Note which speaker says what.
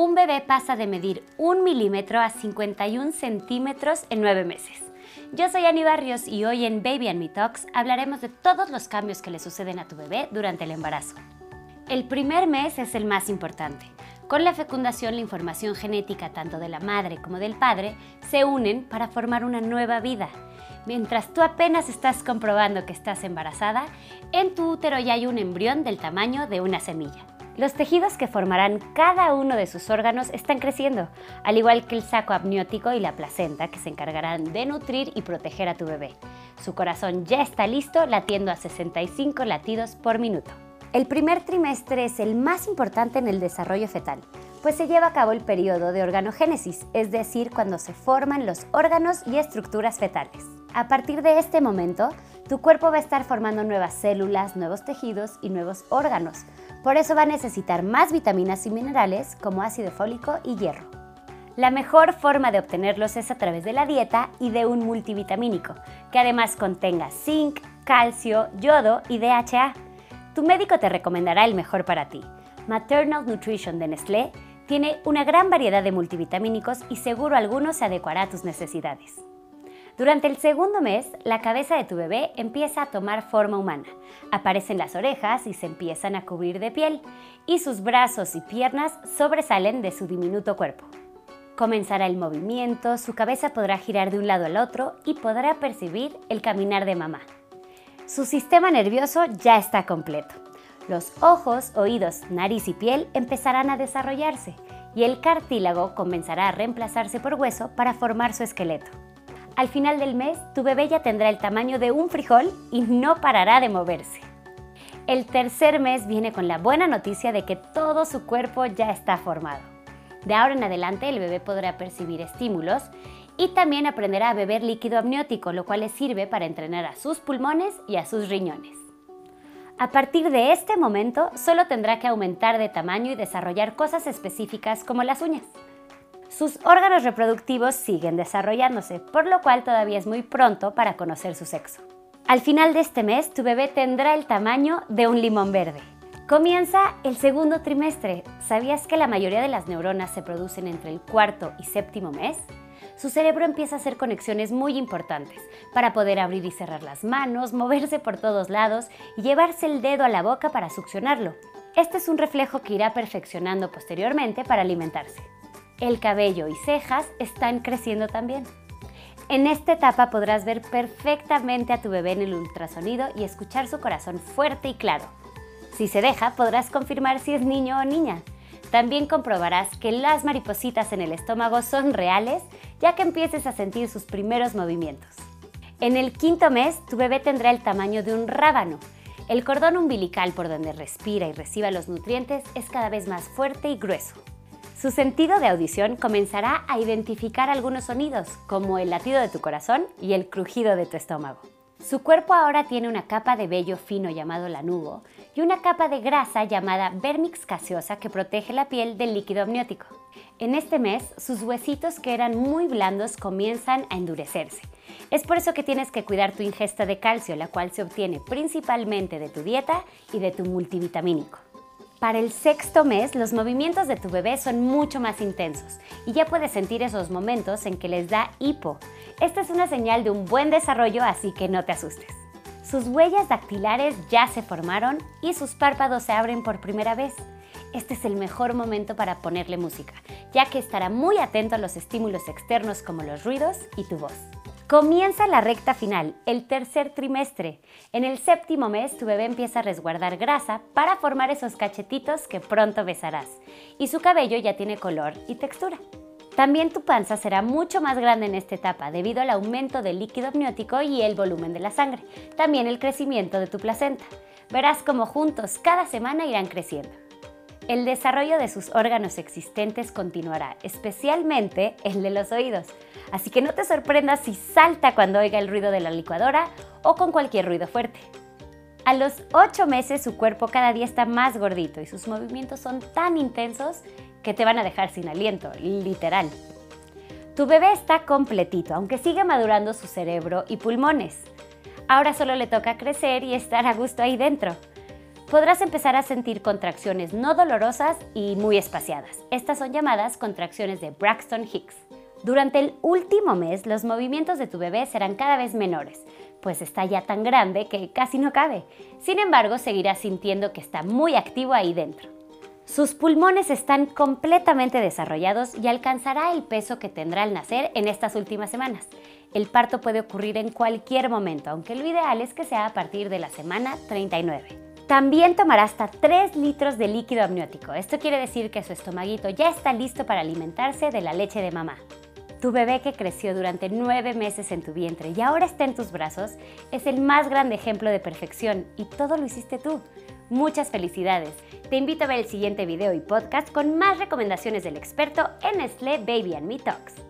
Speaker 1: un bebé pasa de medir un milímetro a 51 centímetros en 9 meses. Yo soy Ani Barrios y hoy en Baby and Me Talks hablaremos de todos los cambios que le suceden a tu bebé durante el embarazo. El primer mes es el más importante. Con la fecundación, la información genética tanto de la madre como del padre se unen para formar una nueva vida. Mientras tú apenas estás comprobando que estás embarazada, en tu útero ya hay un embrión del tamaño de una semilla. Los tejidos que formarán cada uno de sus órganos están creciendo, al igual que el saco amniótico y la placenta que se encargarán de nutrir y proteger a tu bebé. Su corazón ya está listo latiendo a 65 latidos por minuto. El primer trimestre es el más importante en el desarrollo fetal, pues se lleva a cabo el periodo de organogénesis, es decir, cuando se forman los órganos y estructuras fetales. A partir de este momento, tu cuerpo va a estar formando nuevas células, nuevos tejidos y nuevos órganos, por eso va a necesitar más vitaminas y minerales como ácido fólico y hierro. La mejor forma de obtenerlos es a través de la dieta y de un multivitamínico, que además contenga zinc, calcio, yodo y DHA. Tu médico te recomendará el mejor para ti. Maternal Nutrition de Nestlé tiene una gran variedad de multivitamínicos y seguro alguno se adecuará a tus necesidades. Durante el segundo mes, la cabeza de tu bebé empieza a tomar forma humana. Aparecen las orejas y se empiezan a cubrir de piel, y sus brazos y piernas sobresalen de su diminuto cuerpo. Comenzará el movimiento, su cabeza podrá girar de un lado al otro y podrá percibir el caminar de mamá. Su sistema nervioso ya está completo. Los ojos, oídos, nariz y piel empezarán a desarrollarse y el cartílago comenzará a reemplazarse por hueso para formar su esqueleto. Al final del mes, tu bebé ya tendrá el tamaño de un frijol y no parará de moverse. El tercer mes viene con la buena noticia de que todo su cuerpo ya está formado. De ahora en adelante el bebé podrá percibir estímulos y también aprenderá a beber líquido amniótico, lo cual le sirve para entrenar a sus pulmones y a sus riñones. A partir de este momento, solo tendrá que aumentar de tamaño y desarrollar cosas específicas como las uñas sus órganos reproductivos siguen desarrollándose, por lo cual todavía es muy pronto para conocer su sexo. Al final de este mes, tu bebé tendrá el tamaño de un limón verde. Comienza el segundo trimestre. ¿Sabías que la mayoría de las neuronas se producen entre el cuarto y séptimo mes? Su cerebro empieza a hacer conexiones muy importantes para poder abrir y cerrar las manos, moverse por todos lados y llevarse el dedo a la boca para succionarlo. Este es un reflejo que irá perfeccionando posteriormente para alimentarse el cabello y cejas están creciendo también. En esta etapa podrás ver perfectamente a tu bebé en el ultrasonido y escuchar su corazón fuerte y claro. Si se deja, podrás confirmar si es niño o niña. También comprobarás que las maripositas en el estómago son reales, ya que empieces a sentir sus primeros movimientos. En el quinto mes, tu bebé tendrá el tamaño de un rábano. El cordón umbilical por donde respira y reciba los nutrientes es cada vez más fuerte y grueso. Su sentido de audición comenzará a identificar algunos sonidos, como el latido de tu corazón y el crujido de tu estómago. Su cuerpo ahora tiene una capa de vello fino llamado lanugo y una capa de grasa llamada vermix caseosa que protege la piel del líquido amniótico. En este mes, sus huesitos que eran muy blandos comienzan a endurecerse. Es por eso que tienes que cuidar tu ingesta de calcio, la cual se obtiene principalmente de tu dieta y de tu multivitamínico. Para el sexto mes, los movimientos de tu bebé son mucho más intensos y ya puedes sentir esos momentos en que les da hipo. Esta es una señal de un buen desarrollo, así que no te asustes. Sus huellas dactilares ya se formaron y sus párpados se abren por primera vez. Este es el mejor momento para ponerle música, ya que estará muy atento a los estímulos externos como los ruidos y tu voz. Comienza la recta final, el tercer trimestre. En el séptimo mes tu bebé empieza a resguardar grasa para formar esos cachetitos que pronto besarás y su cabello ya tiene color y textura. También tu panza será mucho más grande en esta etapa debido al aumento del líquido amniótico y el volumen de la sangre, también el crecimiento de tu placenta. Verás cómo juntos cada semana irán creciendo. El desarrollo de sus órganos existentes continuará, especialmente el de los oídos así que no te sorprendas si salta cuando oiga el ruido de la licuadora o con cualquier ruido fuerte. A los 8 meses su cuerpo cada día está más gordito y sus movimientos son tan intensos que te van a dejar sin aliento, literal. Tu bebé está completito, aunque sigue madurando su cerebro y pulmones. Ahora solo le toca crecer y estar a gusto ahí dentro. Podrás empezar a sentir contracciones no dolorosas y muy espaciadas. Estas son llamadas contracciones de Braxton Hicks. Durante el último mes, los movimientos de tu bebé serán cada vez menores, pues está ya tan grande que casi no cabe. Sin embargo, seguirás sintiendo que está muy activo ahí dentro. Sus pulmones están completamente desarrollados y alcanzará el peso que tendrá al nacer en estas últimas semanas. El parto puede ocurrir en cualquier momento, aunque lo ideal es que sea a partir de la semana 39. También tomará hasta 3 litros de líquido amniótico. Esto quiere decir que su estomaguito ya está listo para alimentarse de la leche de mamá. Tu bebé que creció durante 9 meses en tu vientre y ahora está en tus brazos es el más grande ejemplo de perfección y todo lo hiciste tú. Muchas felicidades. Te invito a ver el siguiente video y podcast con más recomendaciones del experto en Nestlé Baby and Me Talks.